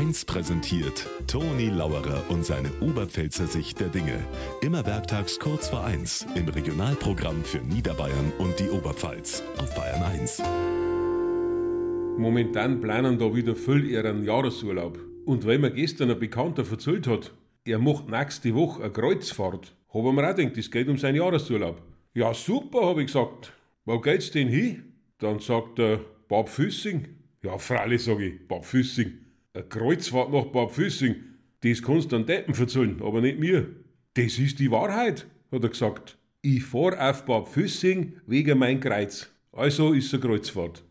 1 präsentiert Toni Lauerer und seine Oberpfälzer Sicht der Dinge. Immer werktags kurz vor 1 im Regionalprogramm für Niederbayern und die Oberpfalz auf Bayern 1. Momentan planen da wieder viel ihren Jahresurlaub. Und weil mir gestern ein Bekannter erzählt hat, er macht nächste Woche eine Kreuzfahrt, habe ich mir auch gedacht, das geht um seinen Jahresurlaub. Ja, super, habe ich gesagt. Wo geht's denn hin? Dann sagt er, Bad Füssing. Ja, freilich, sage ich, Bad Füssing. Eine Kreuzfahrt nach Bad Füssing, das kannst du an Deppen verzählen, aber nicht mir. Das ist die Wahrheit, hat er gesagt. Ich fahr auf Bad Füssing wegen mein Kreuz. Also ist eine Kreuzfahrt.